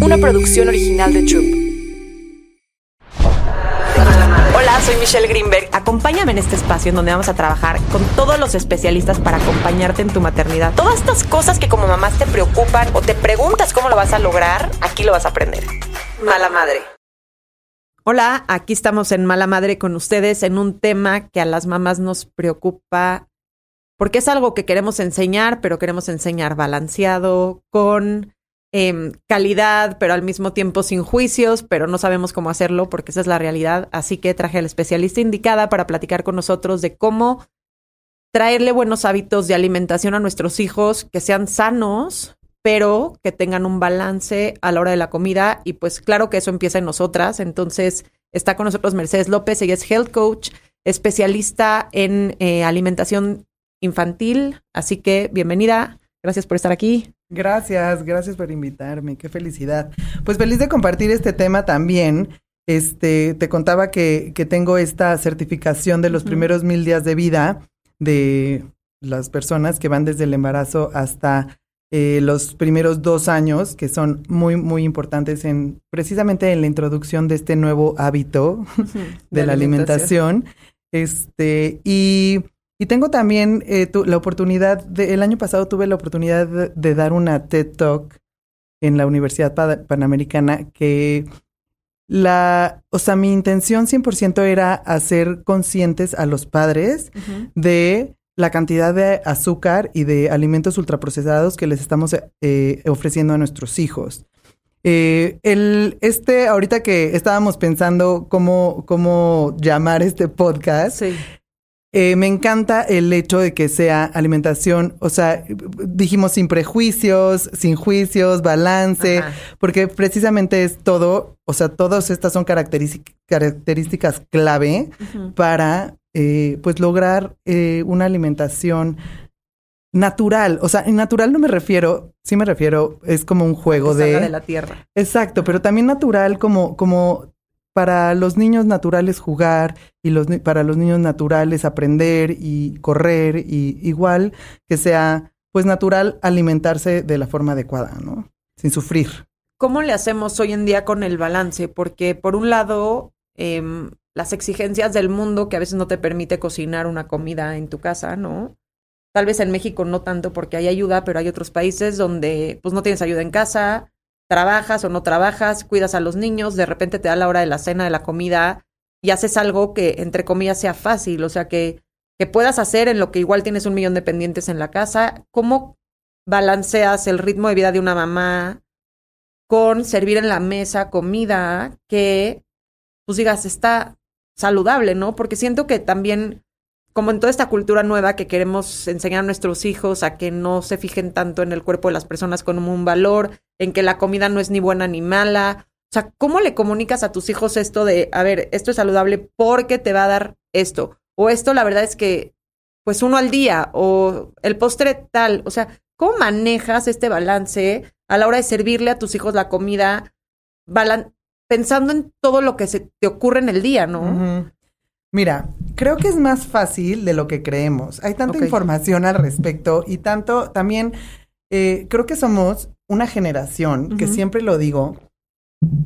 una producción original de Troop. Hola, soy Michelle Greenberg. Acompáñame en este espacio en donde vamos a trabajar con todos los especialistas para acompañarte en tu maternidad. Todas estas cosas que como mamás te preocupan o te preguntas cómo lo vas a lograr, aquí lo vas a aprender. Mala madre. Hola, aquí estamos en Mala Madre con ustedes en un tema que a las mamás nos preocupa porque es algo que queremos enseñar, pero queremos enseñar balanceado, con em, calidad, pero al mismo tiempo sin juicios, pero no sabemos cómo hacerlo porque esa es la realidad. Así que traje al especialista indicada para platicar con nosotros de cómo traerle buenos hábitos de alimentación a nuestros hijos que sean sanos, pero que tengan un balance a la hora de la comida. Y pues claro que eso empieza en nosotras. Entonces está con nosotros Mercedes López, ella es health coach, especialista en eh, alimentación infantil. Así que bienvenida. Gracias por estar aquí. Gracias, gracias por invitarme. Qué felicidad. Pues feliz de compartir este tema también. Este, te contaba que, que tengo esta certificación de los primeros mil días de vida de las personas que van desde el embarazo hasta eh, los primeros dos años, que son muy, muy importantes en precisamente en la introducción de este nuevo hábito de, la alimentación. Este, y, y tengo también eh, la oportunidad, de, el año pasado tuve la oportunidad de, dar una TED Talk en la Universidad Panamericana que la, o sea, mi intención 100% era hacer conscientes a los padres de la cantidad de azúcar y de alimentos ultraprocesados que les estamos eh, ofreciendo a nuestros hijos. Eh, el, este, ahorita que estábamos pensando cómo, cómo llamar este podcast, eh, me encanta el hecho de que sea alimentación, o sea, dijimos sin prejuicios, sin juicios, balance, porque precisamente es todo, o sea, todas estas son características clave para eh, pues lograr eh, una alimentación natural. O sea, en natural no me refiero, sí me refiero, es como un juego de... de la tierra. Exacto, pero también natural como, como para los niños naturales jugar y los, para los niños naturales aprender y correr y igual que sea pues natural alimentarse de la forma adecuada, ¿no? Sin sufrir. ¿Cómo le hacemos hoy en día con el balance? Porque por un lado, eh, las exigencias del mundo que a veces no te permite cocinar una comida en tu casa, ¿no? Tal vez en México no tanto porque hay ayuda, pero hay otros países donde pues no tienes ayuda en casa, trabajas o no trabajas, cuidas a los niños, de repente te da la hora de la cena, de la comida y haces algo que entre comillas sea fácil, o sea, que, que puedas hacer en lo que igual tienes un millón de pendientes en la casa. ¿Cómo balanceas el ritmo de vida de una mamá con servir en la mesa comida que, pues digas, está saludable, ¿no? Porque siento que también, como en toda esta cultura nueva que queremos enseñar a nuestros hijos a que no se fijen tanto en el cuerpo de las personas como un valor, en que la comida no es ni buena ni mala. O sea, ¿cómo le comunicas a tus hijos esto de, a ver, esto es saludable porque te va a dar esto? O esto la verdad es que, pues uno al día, o el postre tal. O sea, ¿cómo manejas este balance a la hora de servirle a tus hijos la comida? pensando en todo lo que se te ocurre en el día, ¿no? Mira, creo que es más fácil de lo que creemos. Hay tanta información al respecto y tanto también eh, creo que somos una generación, que siempre lo digo,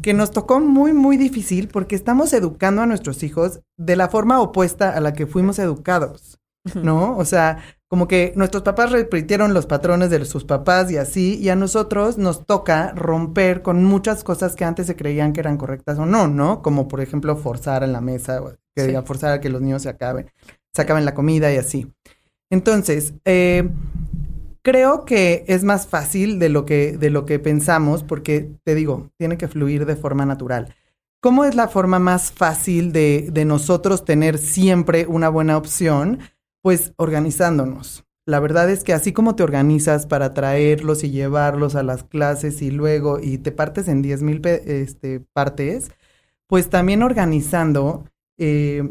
que nos tocó muy, muy difícil porque estamos educando a nuestros hijos de la forma opuesta a la que fuimos educados, ¿no? O sea, como que nuestros papás repitieron los patrones de sus papás y así, y a nosotros nos toca romper con muchas cosas que antes se creían que eran correctas o no, ¿no? Como por ejemplo forzar en la mesa, que forzar a que los niños se acaben, se acaben la comida y así. Entonces, eh, creo que es más fácil de lo que, de lo que pensamos, porque te digo, tiene que fluir de forma natural. ¿Cómo es la forma más fácil de, de nosotros tener siempre una buena opción? Pues organizándonos. La verdad es que así como te organizas para traerlos y llevarlos a las clases y luego y te partes en 10 mil este, partes, pues también organizando eh,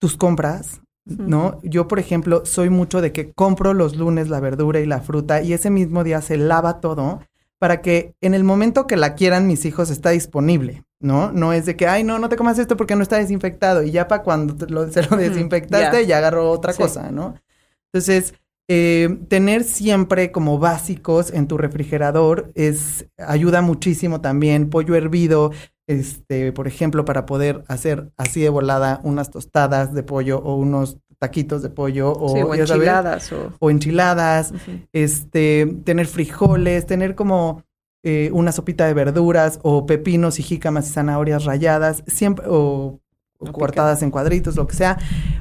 tus compras, ¿no? Yo, por ejemplo, soy mucho de que compro los lunes la verdura y la fruta y ese mismo día se lava todo para que en el momento que la quieran mis hijos está disponible. ¿No? No es de que, ay, no, no te comas esto porque no está desinfectado y ya para cuando se lo desinfectaste ya agarró otra cosa, ¿no? Entonces, Eh, tener siempre como básicos en tu refrigerador es ayuda muchísimo también. Pollo hervido, este, por ejemplo, para poder hacer así de volada unas tostadas de pollo o unos taquitos de pollo o, Sí, o ya sabes, enchiladas o... o enchiladas, este, tener frijoles, tener como eh, una sopita de verduras o pepinos y jícamas y zanahorias ralladas, siempre, O cortadas en cuadritos, lo que sea.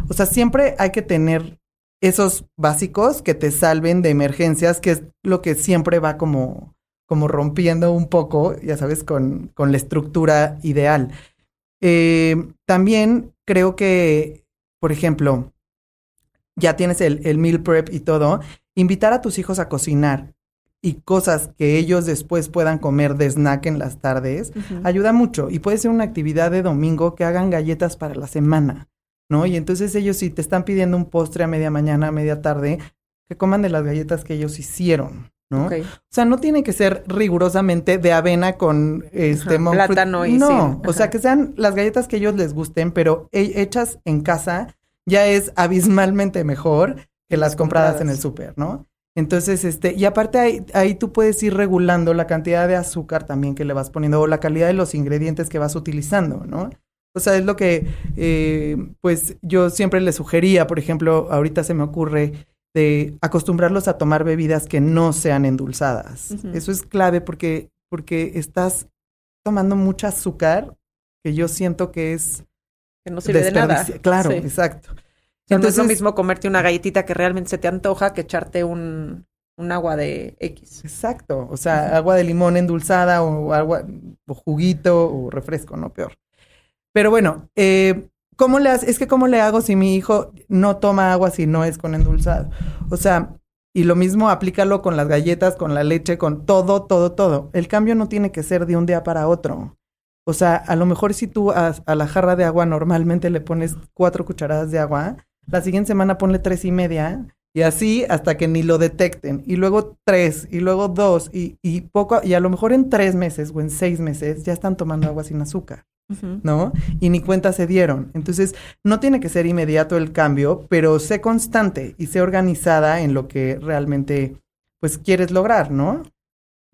O sea, siempre hay que tener esos básicos que te salven de emergencias, que es lo que siempre va como, como rompiendo un poco, ya sabes, con, con la estructura ideal. Eh, también creo que, por ejemplo, ya tienes el, el meal prep y todo, invitar a tus hijos a cocinar y cosas que ellos después puedan comer de snack en las tardes, ayuda mucho. Y puede ser una actividad de domingo que hagan galletas para la semana, ¿no? Y entonces ellos si te están pidiendo un postre a media mañana, a media tarde, que coman de las galletas que ellos hicieron, ¿no? O sea, no tiene que ser rigurosamente de avena con este Ajá, plátano y No, sí, o sea, que sean las galletas que ellos les gusten, pero he- hechas en casa ya es abismalmente mejor que las compradas en el súper, ¿no? Entonces, este, y aparte ahí, ahí tú puedes ir regulando la cantidad de azúcar también que le vas poniendo o la calidad de los ingredientes que vas utilizando, ¿no? O sea, es lo que, eh, pues yo siempre les sugería, por ejemplo, ahorita se me ocurre de acostumbrarlos a tomar bebidas que no sean endulzadas. Eso es clave porque, porque estás tomando mucho azúcar que yo siento que es Que no sirve de nada. Claro, Sí. exacto. Sea, no es lo Entonces- mismo comerte una galletita que realmente se te antoja que echarte un, un agua de X. Exacto. O sea, agua de limón endulzada o agua, o juguito o refresco, no peor. Pero bueno, eh, ¿cómo le? Es que ¿cómo le hago si mi hijo no toma agua si no es con endulzado? O sea, y lo mismo aplícalo con las galletas, con la leche, con todo, todo, todo. El cambio no tiene que ser de un día para otro. O sea, a lo mejor si tú a, a la jarra de agua normalmente le pones cuatro cucharadas de agua, la siguiente semana ponle tres y media y así hasta que ni lo detecten. Y luego tres, y luego dos, y, y poco, y a lo mejor en tres meses o en seis meses ya están tomando agua sin azúcar. ¿no? Y ni cuenta se dieron. Entonces, no tiene que ser inmediato el cambio, pero sé constante y sé organizada en lo que realmente, pues, quieres lograr, ¿no?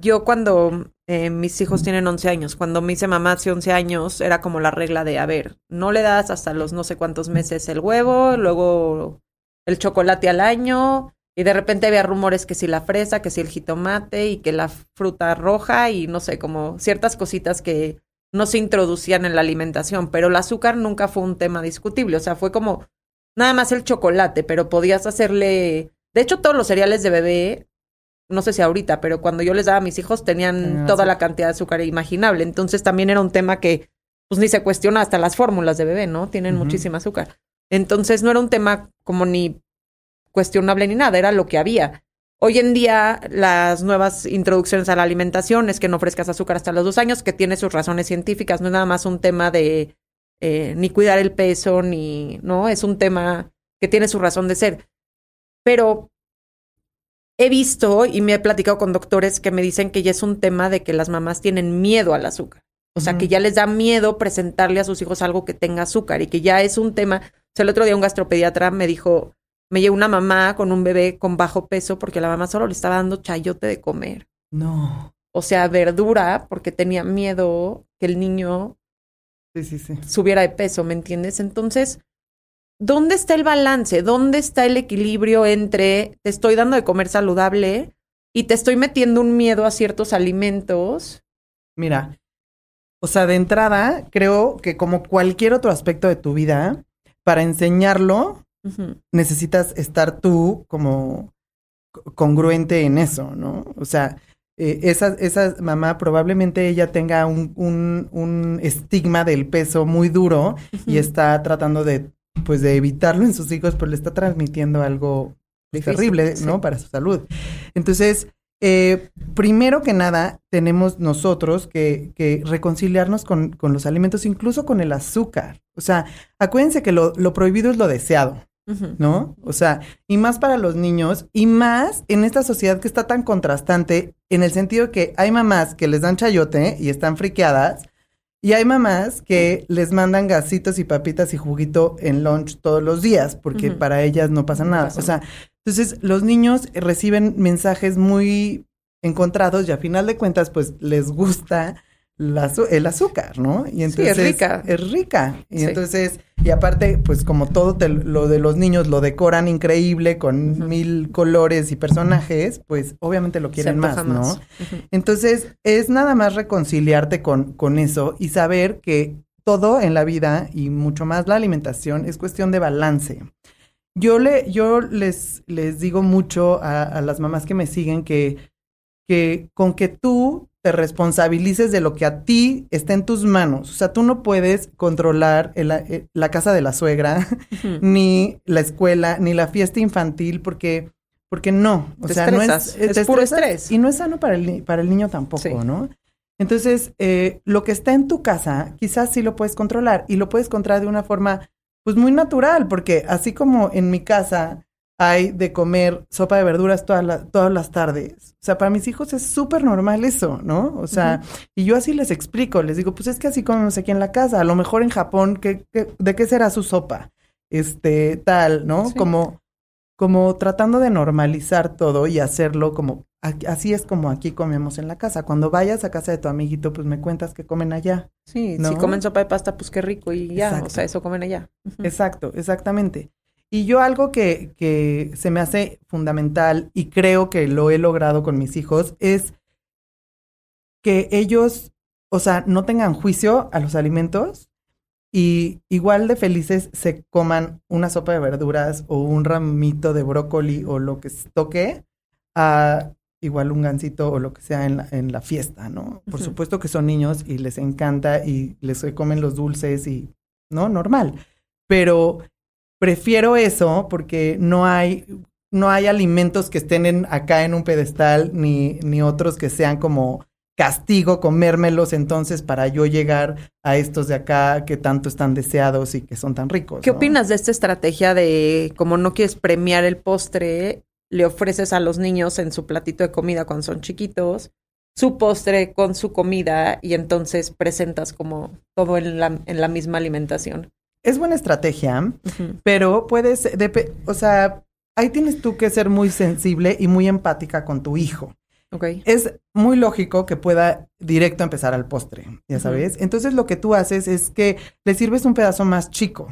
Yo cuando eh, mis hijos tienen 11 años, cuando me hice mamá hace 11 años, era como la regla de, a ver, no le das hasta los no sé cuántos meses el huevo, luego el chocolate al año, y de repente había rumores que si la fresa, que si el jitomate y que la fruta roja y no sé, como ciertas cositas que no se introducían en la alimentación, pero el azúcar nunca fue un tema discutible, o sea, fue como nada más el chocolate, pero podías hacerle, de hecho todos los cereales de bebé no sé si ahorita, pero cuando yo les daba a mis hijos tenían toda la cantidad de azúcar imaginable. Entonces también era un tema que pues ni se cuestiona hasta las fórmulas de bebé, ¿no? Tienen Ujú. muchísima azúcar. Entonces no era un tema como ni cuestionable ni nada, era lo que había. Hoy en día las nuevas introducciones a la alimentación es que no ofrezcas azúcar hasta los dos años, que tiene sus razones científicas, no es nada más un tema de eh, ni cuidar el peso, ni, ¿no? Es un tema que tiene su razón de ser. Pero he visto y me he platicado con doctores que me dicen que ya es un tema de que las mamás tienen miedo al azúcar. O sea, que ya les da miedo presentarle a sus hijos algo que tenga azúcar y que ya es un tema. O sea, el otro día un gastropediatra me dijo, me llegó una mamá con un bebé con bajo peso porque la mamá solo le estaba dando chayote de comer. No. O sea, verdura porque tenía miedo que el niño Sí, sí, sí. subiera de peso, ¿me entiendes? Entonces, ¿dónde está el balance? ¿Dónde está el equilibrio entre te estoy dando de comer saludable y te estoy metiendo un miedo a ciertos alimentos? Mira, o sea, de entrada, creo que como cualquier otro aspecto de tu vida, para enseñarlo, necesitas estar tú como co- congruente en eso, ¿no? O sea, eh, esa, esa mamá probablemente ella tenga un, un, un estigma del peso muy duro y está tratando de, pues, de evitarlo en sus hijos, pero le está transmitiendo algo pues, Difícil, terrible, sí. ¿no? Para su salud. Entonces, eh, primero que nada, tenemos nosotros que, que reconciliarnos con, con los alimentos, incluso con el azúcar. O sea, acuérdense que lo, lo prohibido es lo deseado. ¿no? O sea, y más para los niños, y más en esta sociedad que está tan contrastante, en el sentido que hay mamás que les dan chayote y están friqueadas, y hay mamás que les mandan gasitos y papitas y juguito en lunch todos los días, porque para ellas no pasa No nada. pasa o sea, Entonces, los niños reciben mensajes muy encontrados y a final de cuentas, pues les gusta el azúcar, ¿no? Y entonces es rica. Es rica. Y entonces, y aparte, pues como todo lo de los niños lo decoran increíble con mil colores y personajes, pues obviamente lo quieren más, ¿no? Entonces, es nada más reconciliarte con, con eso y saber que todo en la vida y mucho más la alimentación es cuestión de balance. Yo le, yo les, les digo mucho a, a las mamás que me siguen que, que con que tú te responsabilices de lo que a ti está en tus manos. O sea, tú no puedes controlar eh, la casa de la suegra, ni la escuela, ni la fiesta infantil, porque, porque no. O sea, no es, es puro estrés. Y no es sano para el, para el niño tampoco, ¿no? Entonces, eh, lo que está en tu casa, quizás sí lo puedes controlar y lo puedes controlar de una forma, pues muy natural, porque así como en mi casa hay de comer sopa de verduras todas, todas las tardes. O sea, para mis hijos es súper normal eso, ¿no? O sea, y yo así les explico, les digo, pues es que así comemos aquí en la casa. A lo mejor en Japón, ¿qué, de qué será su sopa? Este, tal, ¿no? Como, como tratando de normalizar todo y hacerlo como, así es como aquí comemos en la casa. Cuando vayas a casa de tu amiguito, pues me cuentas que comen allá. Sí, si comen sopa de pasta, pues qué rico y ya, o sea, eso comen allá. Exacto, exactamente. Y yo algo que, que se me hace fundamental y creo que lo he logrado con mis hijos es que ellos, o sea, no tengan juicio a los alimentos y igual de felices se coman una sopa de verduras o un ramito de brócoli o lo que toque a igual un gansito o lo que sea en la, en la fiesta, ¿no? Por supuesto que son niños y les encanta y les comen los dulces y, ¿no? Normal. Pero prefiero eso porque no hay, no hay alimentos que estén acá en un pedestal ni, ni otros que sean como castigo comérmelos entonces para yo llegar a estos de acá que tanto están deseados y que son tan ricos. ¿Qué opinas de esta estrategia de como no quieres premiar el postre, le ofreces a los niños en su platito de comida cuando son chiquitos su postre con su comida y entonces presentas como todo en la, en la misma alimentación? Es buena estrategia, pero puedes, o sea, ahí tienes tú que ser muy sensible y muy empática con tu hijo. Okay. Es muy lógico que pueda directo empezar al postre, ya sabes. Entonces lo que tú haces es que le sirves un pedazo más chico,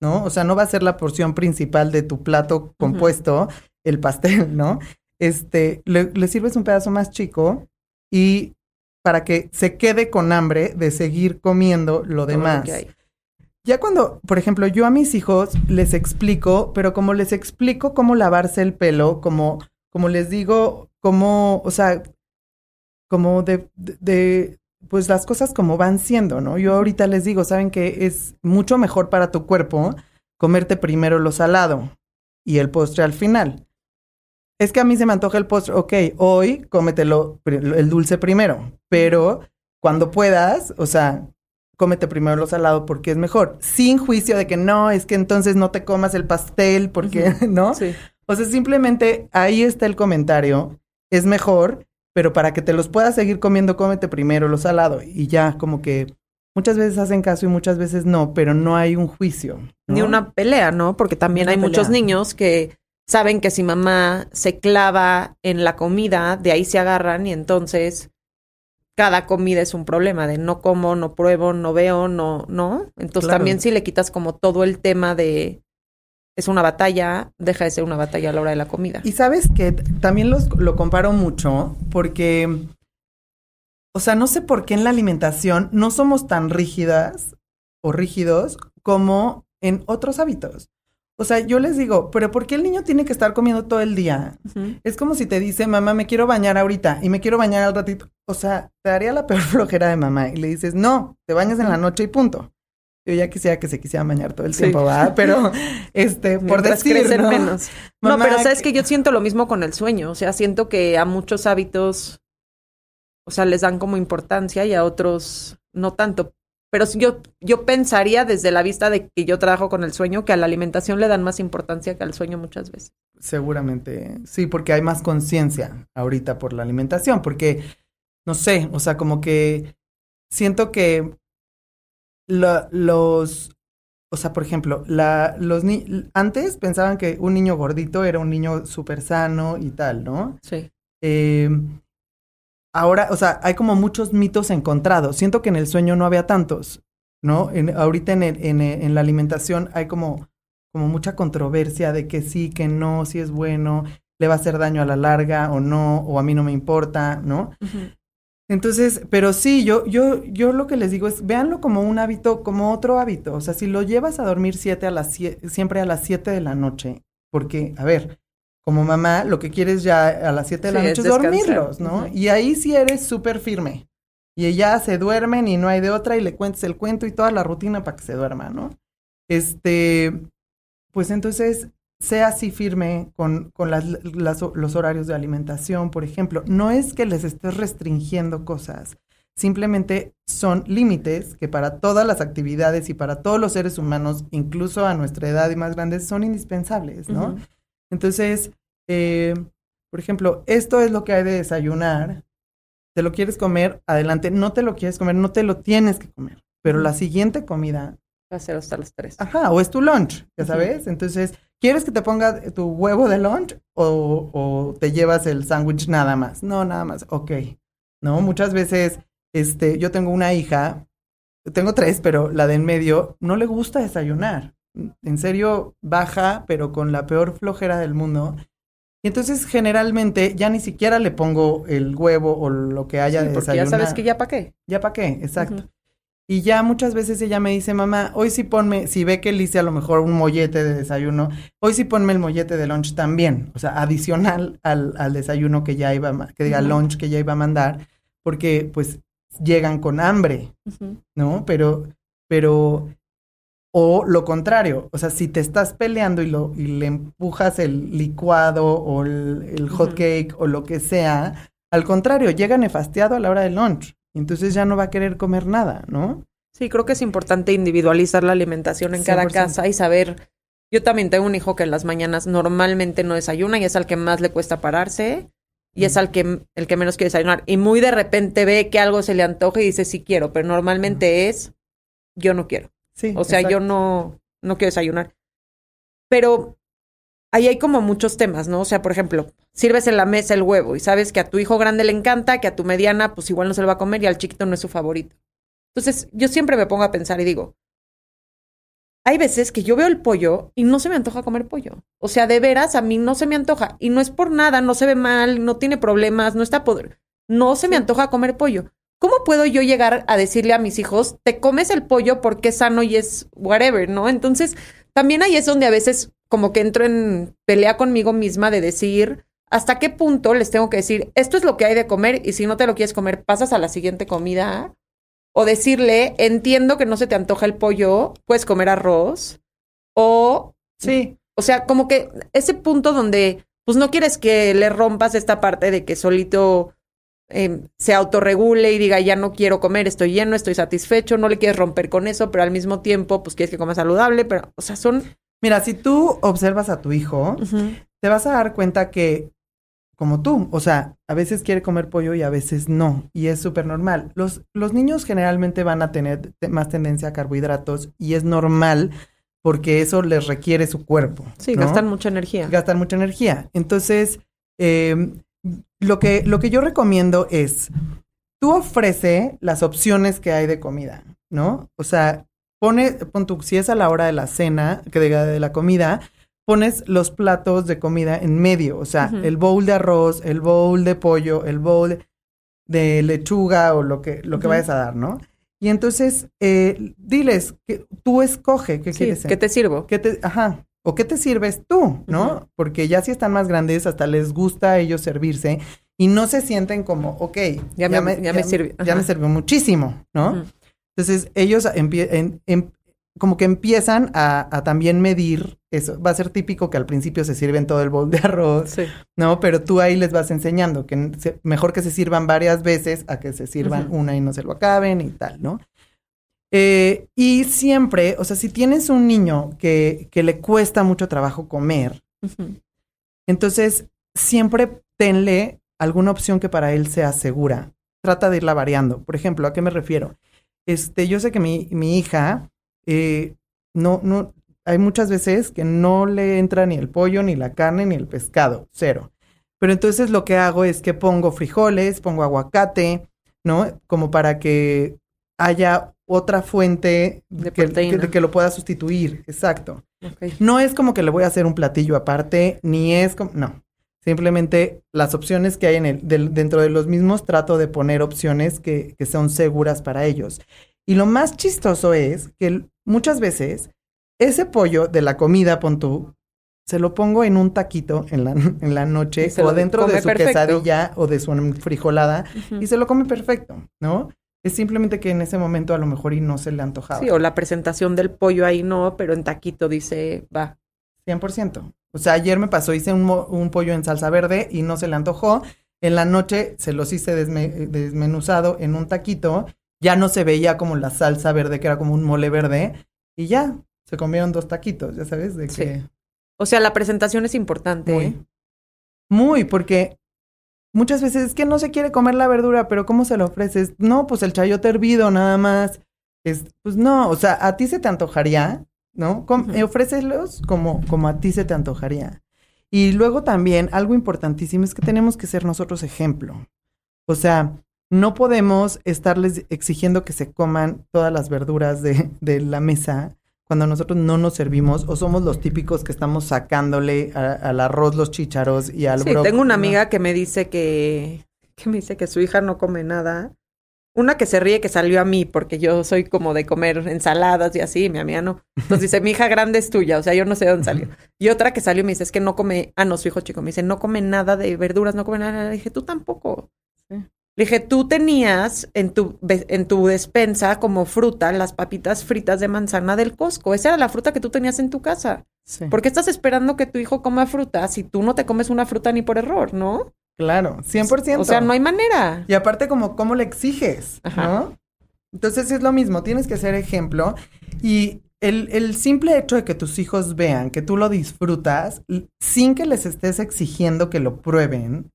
¿no? O sea, no va a ser la porción principal de tu plato compuesto, el pastel, ¿no? Este, le, sirves un pedazo más chico y para que se quede con hambre de seguir comiendo lo demás. Ya cuando, por ejemplo, yo a mis hijos les explico, pero como les explico cómo lavarse el pelo, como, como les digo, cómo, o sea, como de, de, pues las cosas como van siendo, ¿no? Yo ahorita les digo, ¿saben que es mucho mejor para tu cuerpo comerte primero lo salado y el postre al final? Es que a mí se me antoja el postre, ok, hoy cómetelo el dulce primero, pero cuando puedas, o sea, cómete primero lo salado porque es mejor, sin juicio de que no, es que entonces no te comas el pastel porque, ¿no? Sí. O sea, simplemente ahí está el comentario, es mejor, pero para que te los puedas seguir comiendo, cómete primero lo salado y ya como que muchas veces hacen caso y muchas veces no, pero no hay un juicio. Ni una pelea, ¿no? Porque también hay muchos niños que saben que si mamá se clava en la comida, de ahí se agarran y entonces cada comida es un problema de no como, no pruebo, no veo, no, ¿no? Entonces también si le quitas como todo el tema de es una batalla, deja de ser una batalla a la hora de la comida. Y sabes que también los, lo comparo mucho porque, o sea, no sé por qué en la alimentación no somos tan rígidas o rígidos como en otros hábitos. O sea, yo les digo, pero ¿por qué el niño tiene que estar comiendo todo el día? Es como si te dice, mamá, me quiero bañar ahorita y me quiero bañar al ratito. O sea, te daría la peor flojera de mamá y le dices, no, te bañas en la noche y punto. Yo ya quisiera que se quisiera bañar todo el tiempo, ¿verdad? Pero, este, por decir, ¿no? menos. no, pero sabes que yo siento lo mismo con el sueño. O sea, siento que a muchos hábitos, o sea, les dan como importancia y a otros no tanto. Pero yo, yo pensaría desde la vista de que yo trabajo con el sueño que a la alimentación le dan más importancia que al sueño muchas veces. Seguramente, sí, porque hay más conciencia ahorita por la alimentación, porque, no sé, o sea, como que siento que los, o sea, por ejemplo, la, los ni antes pensaban que un niño gordito era un niño súper sano y tal, ¿no? Sí. Eh, ahora, o sea, hay como muchos mitos encontrados. Siento que en el sueño no había tantos, ¿no? En, ahorita en, el, en, en, la alimentación hay como, como mucha controversia de que sí, que no, si es bueno, le va a hacer daño a la larga o no, o a mí no me importa, ¿no? Uh -huh. Entonces, pero sí, yo, yo, yo lo que les digo es, véanlo como un hábito, como otro hábito. O sea, si lo llevas a dormir siete a las siete, siempre a las siete de la noche, porque, a ver, como mamá, lo que quieres ya a las siete de la noche es es dormirlos, ¿no? Y ahí sí eres súper firme. Y ya se duermen y no hay de otra y le cuentes el cuento y toda la rutina para que se duerma, ¿no? Este, pues entonces, sea así firme con, con las, las- los horarios de alimentación, por ejemplo. No es que les estés restringiendo cosas, simplemente son límites que para todas las actividades y para todos los seres humanos, incluso a nuestra edad y más grandes, son indispensables, ¿no? Entonces, eh, por ejemplo, esto es lo que hay de desayunar. Te lo quieres comer, adelante. No te lo quieres comer, no te lo tienes que comer. Pero la siguiente comida Va a ser hasta las tres. Ajá, o es tu lunch, ya sabes. Entonces, ¿quieres que te ponga tu huevo de lunch o, o te llevas el sándwich nada más? No, nada más. Ok. No, muchas veces, este, yo tengo una hija, tengo tres, pero la de en medio no le gusta desayunar. En serio, baja, pero con la peor flojera del mundo. Y entonces, generalmente, ya ni siquiera le pongo el huevo o lo que haya Sí, de porque desayunar. ya sabes que ya para qué. ¿Ya para qué? Exacto. Y ya muchas veces ella me dice, mamá, hoy sí ponme, si ve que le hice a lo mejor un mollete de desayuno, hoy sí ponme el mollete de lunch también, o sea, adicional al, al desayuno que ya iba, a que diga lunch que ya iba a mandar, porque pues llegan con hambre. ¿no? Pero, pero, o lo contrario, o sea, si te estás peleando y, lo, y le empujas el licuado o el, el hot cake o lo que sea, al contrario, llega nefastiado a la hora del lunch. Entonces ya no va a querer comer nada, ¿no? Sí, creo que es importante individualizar la alimentación en cada 100%. casa y saber. Yo también tengo un hijo que en las mañanas normalmente no desayuna y es al que más le cuesta pararse y es al que el que menos quiere desayunar y muy de repente ve que algo se le antoja y dice sí quiero, pero normalmente es yo no quiero. Sí. O sea, yo no, no quiero desayunar. Pero ahí hay como muchos temas, ¿no? O sea, por ejemplo, sirves en la mesa el huevo y sabes que a tu hijo grande le encanta, que a tu mediana pues igual no se lo va a comer y al chiquito no es su favorito. Entonces, yo siempre me pongo a pensar y digo, hay veces que yo veo el pollo y no se me antoja comer pollo. O sea, de veras, a mí no se me antoja. Y no es por nada, no se ve mal, no tiene problemas, no está podrido. No se me antoja comer pollo. ¿Cómo puedo yo llegar a decirle a mis hijos, te comes el pollo porque es sano y es whatever, ¿no? Entonces, también ahí es donde a veces como que entro en pelea conmigo misma de decir, ¿hasta qué punto les tengo que decir, esto es lo que hay de comer y si no te lo quieres comer, pasas a la siguiente comida? O decirle, entiendo que no se te antoja el pollo, puedes comer arroz. O, Sí, o sea, como que ese punto donde, pues no quieres que le rompas esta parte de que solito eh, se autorregule y diga, ya no quiero comer, estoy lleno, estoy satisfecho, no le quieres romper con eso, pero al mismo tiempo, pues quieres que coma saludable, pero, o sea, son... mira, si tú observas a tu hijo, te vas a dar cuenta que, como tú, o sea, a veces quiere comer pollo y a veces no, y es súper normal. Los, los niños generalmente van a tener te- más tendencia a carbohidratos y es normal porque eso les requiere su cuerpo. Sí, ¿no? gastan mucha energía. gastan mucha energía. Entonces, eh, lo, que, lo que yo recomiendo es, tú ofrece las opciones que hay de comida, ¿no? O sea, pone, pon tú, si es a la hora de la cena, que diga de la comida, pones los platos de comida en medio, o sea, el bowl de arroz, el bowl de pollo, el bowl de lechuga o lo que, lo que vayas a dar, ¿no? Y entonces, eh, diles, que tú escoge qué Sí, quieres ¿qué te sirvo? ¿Qué te, ajá, o qué te sirves tú, ¿no? Porque ya si están más grandes, hasta les gusta a ellos servirse y no se sienten como, ok, Ya me- ya me sirvió, ya me sirvió muchísimo, ¿no? Entonces ellos en- como que empiezan a, a también medir eso. Va a ser típico que al principio se sirven todo el bol de arroz, Sí. ¿no? Pero tú ahí les vas enseñando que se- mejor que se sirvan varias veces a que se sirvan una y no se lo acaben y tal, ¿no? Eh, y siempre, o sea, si tienes un niño que, que le cuesta mucho trabajo comer, entonces siempre tenle alguna opción que para él sea segura. Trata de irla variando. Por ejemplo, ¿a qué me refiero? Este, yo sé que mi, mi hija eh, no, no, hay muchas veces que no le entra ni el pollo, ni la carne, ni el pescado, cero. Pero entonces lo que hago es que pongo frijoles, pongo aguacate, ¿no? Como para que haya otra fuente De que, proteína. que- que lo pueda sustituir. Exacto. No es como que le voy a hacer un platillo aparte, ni es como, no. Simplemente las opciones que hay en el, del- dentro de los mismos trato de poner opciones que, que son seguras para ellos. Y lo más chistoso es que muchas veces ese pollo de la comida, pon tú, se lo pongo en un taquito en la, en la noche o dentro de su perfecto. quesadilla o de su frijolada y se lo come perfecto, ¿no? Es simplemente que en ese momento a lo mejor y no se le antojaba. Sí, o la presentación del pollo ahí no, pero en taquito dice, va. 100%. O sea, ayer me pasó, hice un, un pollo en salsa verde y no se le antojó. En la noche se los hice desme- desmenuzado en un taquito. Ya no se veía como la salsa verde, que era como un mole verde. Y ya, se comieron dos taquitos, ya sabes, de Sí. que... O sea, la presentación es importante. Muy. ¿eh? Muy, porque muchas veces es que no se quiere comer la verdura, pero ¿cómo se lo ofreces? No, pues el chayote hervido nada más. Es, pues no, o sea, a ti se te antojaría, ¿no? Com- eh, ofrécelos como, como a ti se te antojaría. Y luego también, algo importantísimo es que tenemos que ser nosotros ejemplo. O sea, no podemos estarles exigiendo que se coman todas las verduras de, de la mesa cuando nosotros no nos servimos o somos los típicos que estamos sacándole a- al arroz los chícharos y al Sí, tengo una ¿no? amiga que me dice que, que me dice que su hija no come nada. Una que se ríe que salió a mí porque yo soy como de comer ensaladas y así, mi amiga no. Entonces dice, mi hija grande es tuya, o sea, yo no sé de dónde salió. Y otra que salió y me dice, es que no come, ah, no, su hijo chico, me dice, no come nada de verduras, no come nada. Le dije, tú tampoco. Le dije, tú tenías en tu, en tu despensa como fruta las papitas fritas de manzana del Costco. Esa era la fruta que tú tenías en tu casa. Sí, ¿Por qué estás esperando que tu hijo coma fruta si tú no te comes una fruta ni por error, no? claro, 100%. O sea, no hay manera. Y aparte, como, ¿cómo le exiges? Ajá. ¿No? Entonces es lo mismo, tienes que ser ejemplo. Y el, el simple hecho de que tus hijos vean que tú lo disfrutas, sin que les estés exigiendo que lo prueben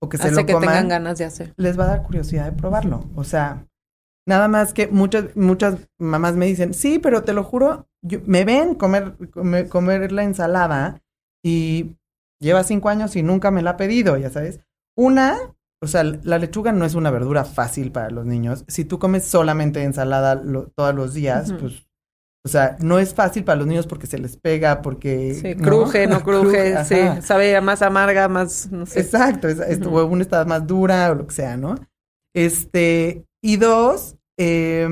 o que se Hace lo que coman, tengan ganas de hacer. les va a dar curiosidad de probarlo. O sea, nada más que muchas, muchas mamás me dicen, sí, pero te lo juro, yo- me ven comer, comer, comer la ensalada y lleva cinco años y nunca me la ha pedido, ya sabes. Una, o sea, la lechuga no es una verdura fácil para los niños. Si tú comes solamente ensalada lo- todos los días, pues, o sea, no es fácil para los niños porque se les pega, porque... Sí, cruje, no cruje, ajá. sí. Sabe más amarga, más, no sé. Exacto, es, o una está más dura o lo que sea, ¿no? Este, y dos, eh,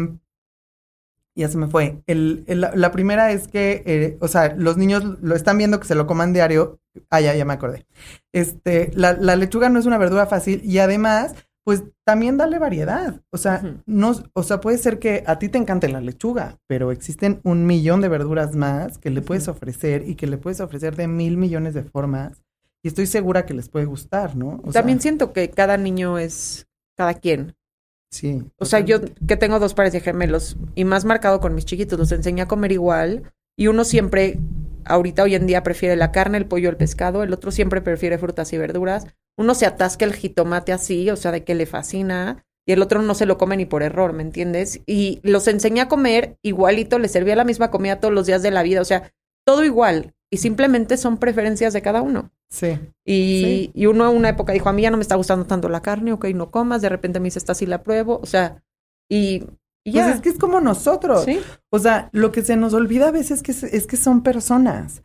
ya se me fue. El, el- la, la primera es que, eh, o sea, los niños lo están viendo que se lo coman diario. Ah, ya, ya me acordé. Este, la, la lechuga no es una verdura fácil y además, pues también dale variedad. O sea, no, o sea, puede ser que a ti te encante la lechuga, pero existen un millón de verduras más que le puedes ofrecer y que le puedes ofrecer de mil millones de formas. Y estoy segura que les puede gustar, ¿no? O También sea, siento que cada niño es cada quien. sí. O sea, yo que tengo dos pares de gemelos y más marcado con mis chiquitos, los enseñé a comer igual y uno siempre, ahorita hoy en día prefiere la carne, el pollo, el pescado, el otro siempre prefiere frutas y verduras. Uno se atasca el jitomate así, o sea, de que le fascina y el otro no se lo come ni por error, ¿me entiendes? Y los enseñé a comer igualito, les servía la misma comida todos los días de la vida, o sea, todo igual y simplemente son preferencias de cada uno. Sí. Y, y uno en una época dijo, a mí ya no me está gustando tanto la carne, ok, no comas, de repente me dice, esta sí la pruebo, o sea, y, y ya. Pues es que es como nosotros. ¿Sí? O sea, lo que se nos olvida a veces que es, es que son personas.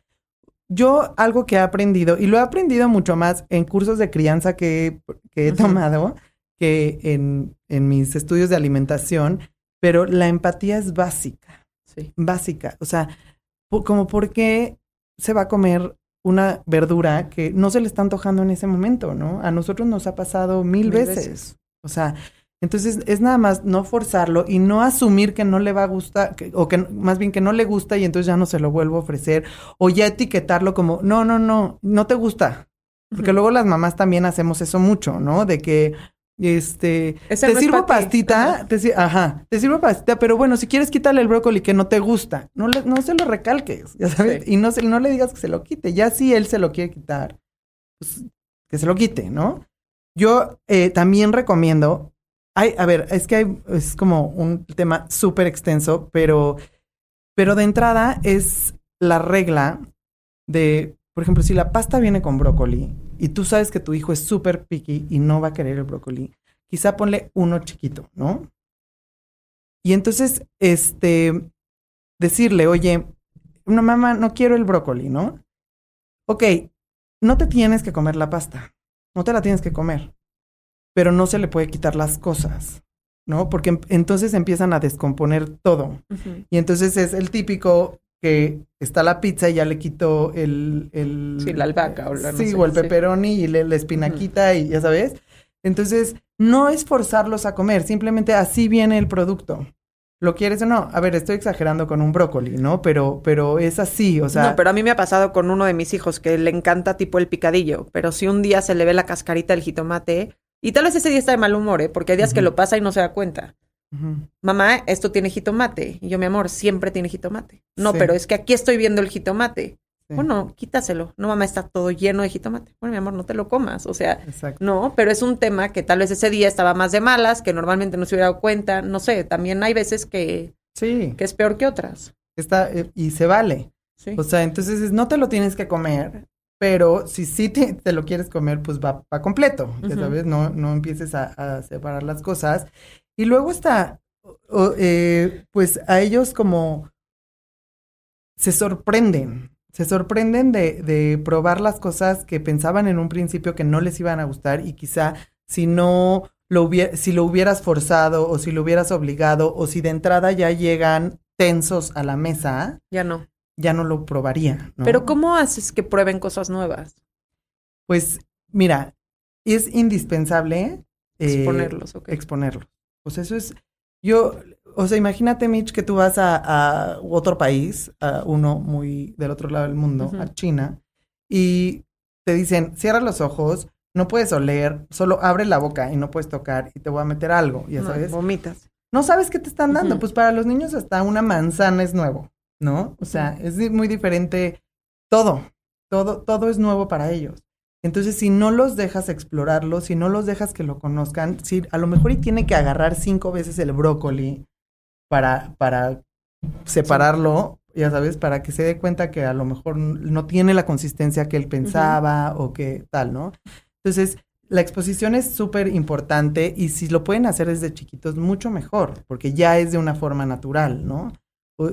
Yo algo que he aprendido, y lo he aprendido mucho más en cursos de crianza que, que he tomado, que en, en mis estudios de alimentación, pero la empatía es básica, Sí. básica. O sea, como por qué se va a comer una verdura que no se le está antojando en ese momento, ¿no? A nosotros nos ha pasado mil, Mil veces. veces. O sea, entonces es nada más no forzarlo y no asumir que no le va a gustar, que- o que más bien que no le gusta y entonces ya no se lo vuelvo a ofrecer, o ya etiquetarlo como, no, no, no, no te gusta. Porque luego las mamás también hacemos eso mucho, ¿no? De que, este, Ese te no sirvo pa' ti. pastita, Ajá. te, ajá, te sirvo pastita, pero bueno, si quieres quítale el brócoli que no te gusta, no, le, no se lo recalques, ya sabes, Sí. y no, se, no le digas que se lo quite, ya si él se lo quiere quitar, pues que se lo quite, ¿no? Yo eh, también recomiendo, hay, a ver, es que hay, es como un tema súper extenso, pero Pero de entrada es la regla de, por ejemplo, si la pasta viene con brócoli y tú sabes que tu hijo es súper picky y no va a querer el brócoli, quizá ponle uno chiquito, ¿no? Y entonces, este, decirle, oye, una mamá, no quiero el brócoli, ¿no? Ok, no te tienes que comer la pasta, no te la tienes que comer, pero no se le puede quitar las cosas, ¿no? Porque em- entonces empiezan a descomponer todo. Y entonces es el típico que está la pizza y ya le quito el... el Sí, la albahaca o la- no Sí, sé, o el sí. pepperoni y le- la espinaquita y ya sabes. Entonces, no es forzarlos a comer, simplemente así viene el producto. ¿Lo quieres o no? A ver, estoy exagerando con un brócoli, ¿no? Pero, pero es así, o sea... no, pero a mí me ha pasado con uno de mis hijos que le encanta tipo el picadillo, pero si un día se le ve la cascarita del jitomate, y tal vez ese día está de mal humor, ¿eh? porque hay días que lo pasa y no se da cuenta. Mamá, esto tiene jitomate. Y yo, mi amor, siempre tiene jitomate. No, Sí. pero es que aquí estoy viendo el jitomate. Sí, Bueno, quítaselo. No, mamá, está todo lleno de jitomate. Bueno, mi amor, no te lo comas. O sea, Exacto. no, pero es un tema que tal vez ese día estaba más de malas, que normalmente no se hubiera dado cuenta. No sé, también hay veces que, Sí, que es peor que otras. está, eh, y se vale. Sí. O sea, entonces es, no te lo tienes que comer, pero si sí te, te lo quieres comer, pues va, va completo, ya Ujú. sabes, no, no empieces a, a separar las cosas. Y luego está, o- eh, pues a ellos como se sorprenden, se sorprenden de, de probar las cosas que pensaban en un principio que no les iban a gustar y quizá si no lo hubiera, si lo hubieras forzado o si lo hubieras obligado o si de entrada ya llegan tensos a la mesa, ya no. Ya no lo probaría. ¿no? Pero ¿cómo haces que prueben cosas nuevas? Pues mira, es indispensable eh, Exponerlos, exponerlos. Pues eso es, yo, o sea, imagínate, Mitch, que tú vas a, a otro país, a uno muy del otro lado del mundo, a China, y te dicen, cierra los ojos, no puedes oler, solo abre la boca y no puedes tocar y te voy a meter algo, ya No, sabes. vomitas. no sabes qué te están dando. Pues para los niños hasta una manzana es nuevo, ¿no? O sea, es muy diferente todo, todo, todo es nuevo para ellos. Entonces, si no los dejas explorarlo, si no los dejas que lo conozcan, si a lo mejor y tiene que agarrar cinco veces el brócoli para, para separarlo, ya sabes, para que se dé cuenta que a lo mejor no tiene la consistencia que él pensaba o que tal, ¿no? Entonces, la exposición es súper importante y si lo pueden hacer desde chiquitos, mucho mejor, porque ya es de una forma natural, ¿no?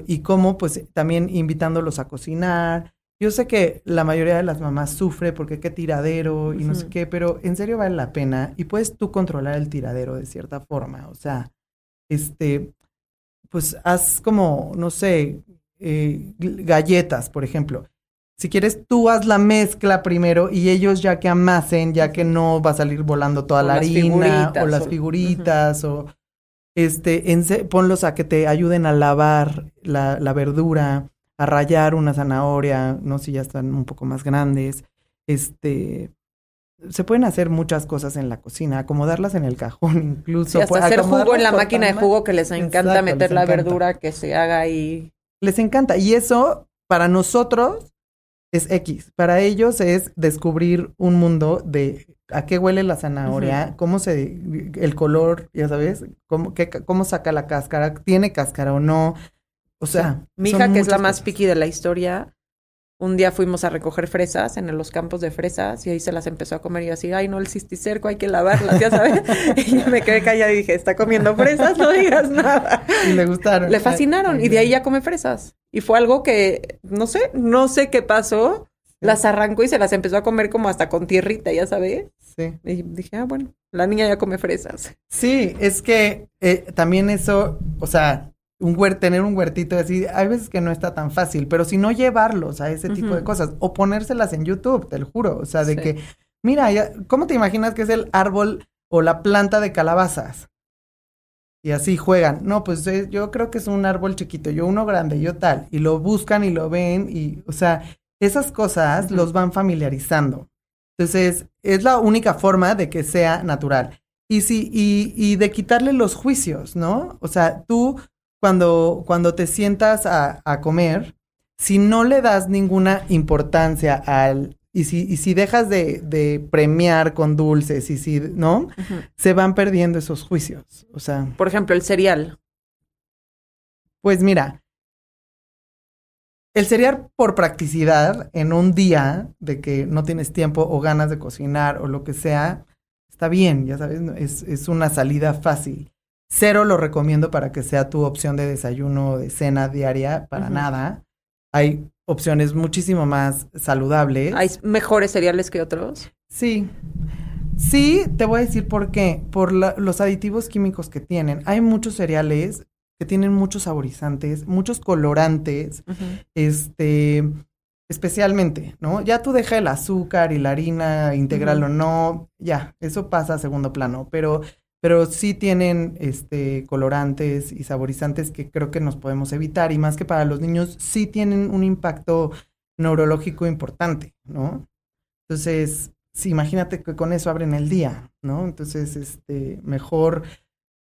Y como, pues, también invitándolos a cocinar. Yo sé que la mayoría de las mamás sufre porque qué tiradero y no sé qué, pero en serio vale la pena y puedes tú controlar el tiradero de cierta forma. O sea, este, pues haz como, no sé, eh, galletas, por ejemplo. Si quieres, tú haz la mezcla primero y ellos ya que amasen, ya que no va a salir volando toda O la harina o las figuritas o este, ponlos a que te ayuden a lavar la, la verdura, a rallar una zanahoria, no si ya están un poco más grandes. Este, se pueden hacer muchas cosas en la cocina, acomodarlas en el cajón incluso. Sí, hasta hacer jugo en la máquina de jugo que les encanta Exacto, meter les la encanta. verdura que se haga ahí. Les encanta. Y eso, para nosotros, es X. Para ellos es descubrir un mundo de a qué huele la zanahoria, cómo se, el color, ya sabes, cómo, qué, cómo saca la cáscara, tiene cáscara o no. O sea, Mi hija, que es la más piqui de la historia, un día fuimos a recoger fresas en los campos de fresas y ahí se las empezó a comer y yo así, ay no, el cisticerco hay que lavarlas, ya sabes. y yo me quedé callada y dije, está comiendo fresas, no digas nada. Y le gustaron. Le fascinaron Ay, y de ahí ya come fresas. Y fue algo que, no sé, no sé qué pasó. Las arrancó y se las empezó a comer como hasta con tierrita, ya sabes. Sí. Y dije, ah, bueno, la niña ya come fresas. Sí, es que eh, también eso, o sea, un huer- tener un huertito así, hay veces que no está tan fácil, pero si no llevarlos a ese tipo de cosas o ponérselas en YouTube, te lo juro, o sea, de Sí. que, mira, ya- ¿cómo te imaginas que es el árbol o la planta de calabazas? Y así juegan. No, pues eh, yo creo que es un árbol chiquito, yo uno grande, yo tal. Y lo buscan y lo ven y, o sea, esas cosas los van familiarizando. Entonces, es la única forma de que sea natural. Y sí, y, y de quitarle los juicios, ¿no? O sea, tú cuando, cuando te sientas a, a comer, si no le das ninguna importancia al, y si, y si dejas de, de premiar con dulces, y si, ¿no? Se van perdiendo esos juicios. O sea, Por ejemplo, el cereal. pues mira, el cereal por practicidad en un día de que no tienes tiempo o ganas de cocinar o lo que sea, está bien, ya sabes, es, es una salida fácil. Cero lo recomiendo para que sea tu opción de desayuno o de cena diaria, para nada. Hay opciones muchísimo más saludables. ¿Hay mejores cereales que otros? Sí. Sí, te voy a decir por qué. Por la- los aditivos químicos que tienen. Hay muchos cereales que tienen muchos saborizantes, muchos colorantes, este, especialmente, ¿no? Ya tú deja el azúcar y la harina integral o no, ya, eso pasa a segundo plano, pero, pero sí tienen, este, colorantes y saborizantes que creo que nos podemos evitar y más que para los niños sí tienen un impacto neurológico importante, ¿no? Entonces, sí, imagínate que con eso abren el día, ¿no? Entonces, este, mejor,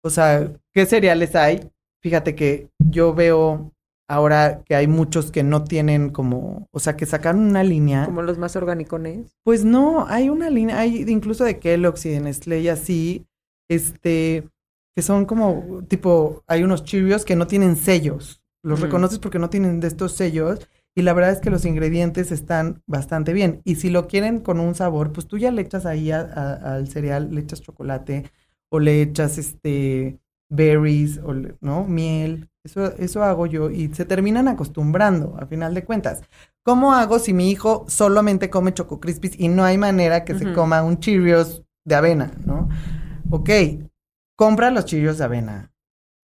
o sea, ¿qué cereales hay? Fíjate que yo veo ahora que hay muchos que no tienen como, o sea, que sacaron una línea. Como los más orgánicones. Pues no, hay una línea, hay incluso de Kellogg's y de Nestlé y así, este, que son como, tipo, hay unos Cheerios que no tienen sellos. Los Mm. reconoces porque no tienen de estos sellos y la verdad es que los ingredientes están bastante bien. Y si lo quieren con un sabor, pues tú ya le echas ahí a- a- al cereal, le echas chocolate o le echas, este, berries o, ¿no? Miel. Eso, eso hago yo y se terminan acostumbrando, a final de cuentas. ¿Cómo hago si mi hijo solamente come Choco Crispies y no hay manera que se coma un Cheerios de avena, ¿no? Ok, compra los Cheerios de avena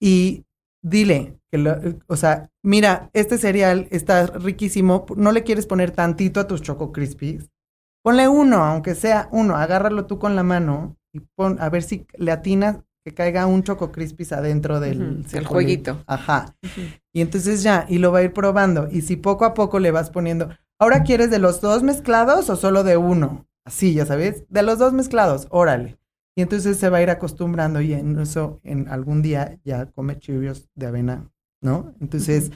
y dile que, lo- o sea, mira, este cereal está riquísimo, no le quieres poner tantito a tus Choco Crispies. Ponle uno, aunque sea uno, agárralo tú con la mano y pon, a ver si le atinas que caiga un Choco Crispies adentro del el jueguito. Ajá. Y entonces ya, y lo va a ir probando. Y si poco a poco le vas poniendo, ¿ahora quieres de los dos mezclados o solo de uno? Así, ya sabes, de los dos mezclados, órale. Y entonces se va a ir acostumbrando y en eso en algún día ya come Cheerios de avena, ¿no? Entonces,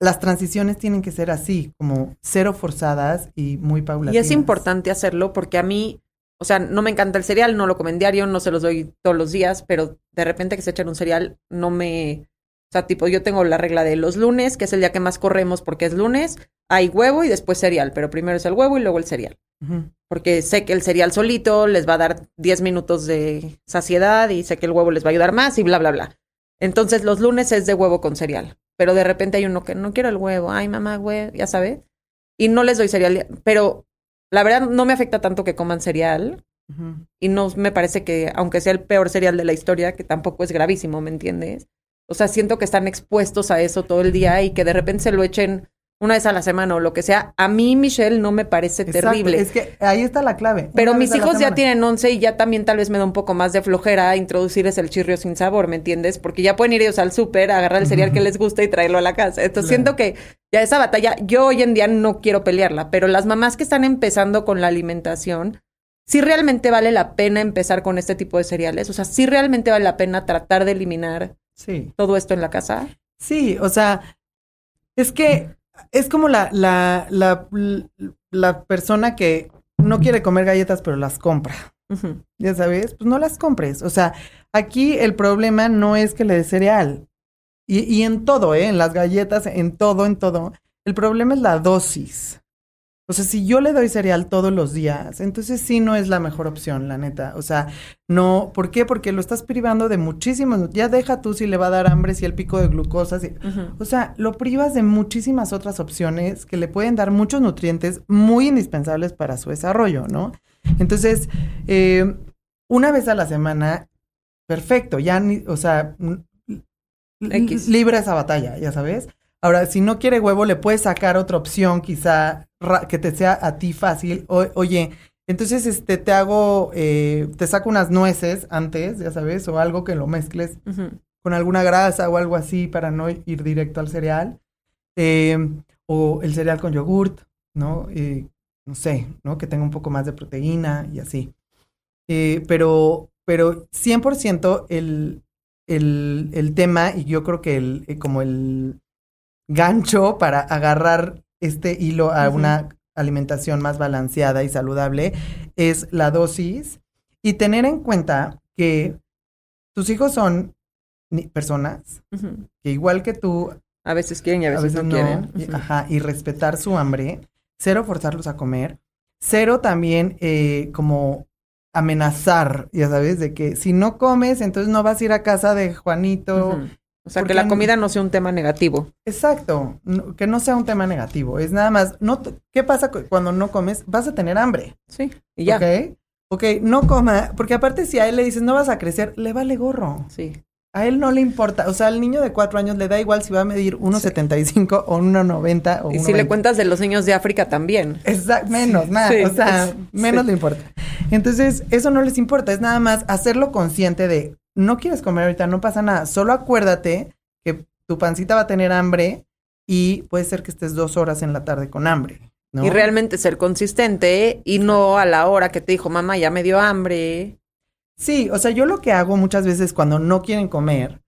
las transiciones tienen que ser así, como cero forzadas y muy Y paulatinas. es importante hacerlo porque a mí, o sea, no me encanta el cereal, no lo comen diario, no se los doy todos los días, pero de repente que se echan un cereal, no me... O sea, tipo, yo tengo la regla de los lunes, que es el día que más corremos porque es lunes, hay huevo y después cereal, pero primero es el huevo y luego el cereal. Porque sé que el cereal solito les va a dar 10 minutos de saciedad y sé que el huevo les va a ayudar más y bla, bla, bla. Entonces los lunes es de huevo con cereal, pero de repente hay uno que no quiero el huevo, ay mamá, huevo, ya sabes, y no les doy cereal, pero la verdad no me afecta tanto que coman cereal y no me parece que, aunque sea el peor cereal de la historia, que tampoco es gravísimo, ¿me entiendes? O sea, siento que están expuestos a eso todo el día y que de repente se lo echen una vez a la semana o lo que sea. A mí, Michelle, no me parece Exacto, terrible. Es que ahí está la clave. Pero mis hijos ya tienen 11 y ya también tal vez me da un poco más de flojera introducirles el chirrio sin sabor, ¿me entiendes? Porque ya pueden ir ellos al súper, agarrar el cereal que les gusta y traerlo a la casa. Entonces Claro. siento que ya esa batalla, yo hoy en día no quiero pelearla, pero las mamás que están empezando con la alimentación, sí realmente vale la pena empezar con este tipo de cereales. O sea, sí realmente vale la pena tratar de eliminar Sí. todo esto en la casa. Sí, o sea, es que es como la, la, la, la persona que no quiere comer galletas, pero las compra. Ya sabes, pues no las compres. O sea, aquí el problema no es que le des cereal. Y, y en todo, ¿eh? En las galletas, en todo, en todo. El problema es la dosis. O sea, si yo le doy cereal todos los días, entonces sí no es la mejor opción, la neta. O sea, no, ¿por qué? Porque lo estás privando de muchísimos. Ya deja tú si le va a dar hambre, si el pico de glucosa, si, o sea, lo privas de muchísimas otras opciones que le pueden dar muchos nutrientes muy indispensables para su desarrollo, ¿no? Entonces, eh, una vez a la semana, perfecto, ya ni, o sea, n- l- X. libra esa batalla, ya sabes. Ahora, si no quiere huevo, le puedes sacar otra opción, quizá que te sea a ti fácil. O- oye, entonces, este, te hago, eh, te saco unas nueces antes, ya sabes, o algo que lo mezcles con alguna grasa o algo así para no ir directo al cereal. Eh, o el cereal con yogurt, ¿no? Eh, no sé, ¿no? Que tenga un poco más de proteína y así. Pero, pero 100% el, el, el tema, y yo creo que el, como el gancho para agarrar este hilo a una alimentación más balanceada y saludable es la dosis y tener en cuenta que tus hijos son personas que igual que tú A veces quieren y a veces, no, quieren. Y, ajá, y respetar su hambre. Cero forzarlos a comer. Cero también eh, como amenazar, ya sabes, de que si no comes, entonces no vas a ir a casa de Juanito. O sea, que la comida no sea un tema negativo. Exacto, que no sea un tema negativo. Es nada más, no, ¿qué pasa cuando no comes? Vas a tener hambre. Sí, y ya. Ok, ok, no coma, porque aparte si a él le dices no vas a crecer, le vale gorro. Sí. A él no le importa, o sea, al niño de cuatro años le da igual si va a medir 1,75 o 1,90 o Y si le cuentas de los niños de África también. Exacto, menos, más, o sea, menos le importa. Entonces, eso no les importa, es nada más hacerlo consciente de, no quieres comer ahorita, no pasa nada, solo acuérdate que tu pancita va a tener hambre y puede ser que estés dos horas en la tarde con hambre. ¿no? Y realmente ser consistente y no a la hora que te dijo, mamá, ya me dio hambre Sí, o sea, yo lo que hago muchas veces cuando no quieren comer,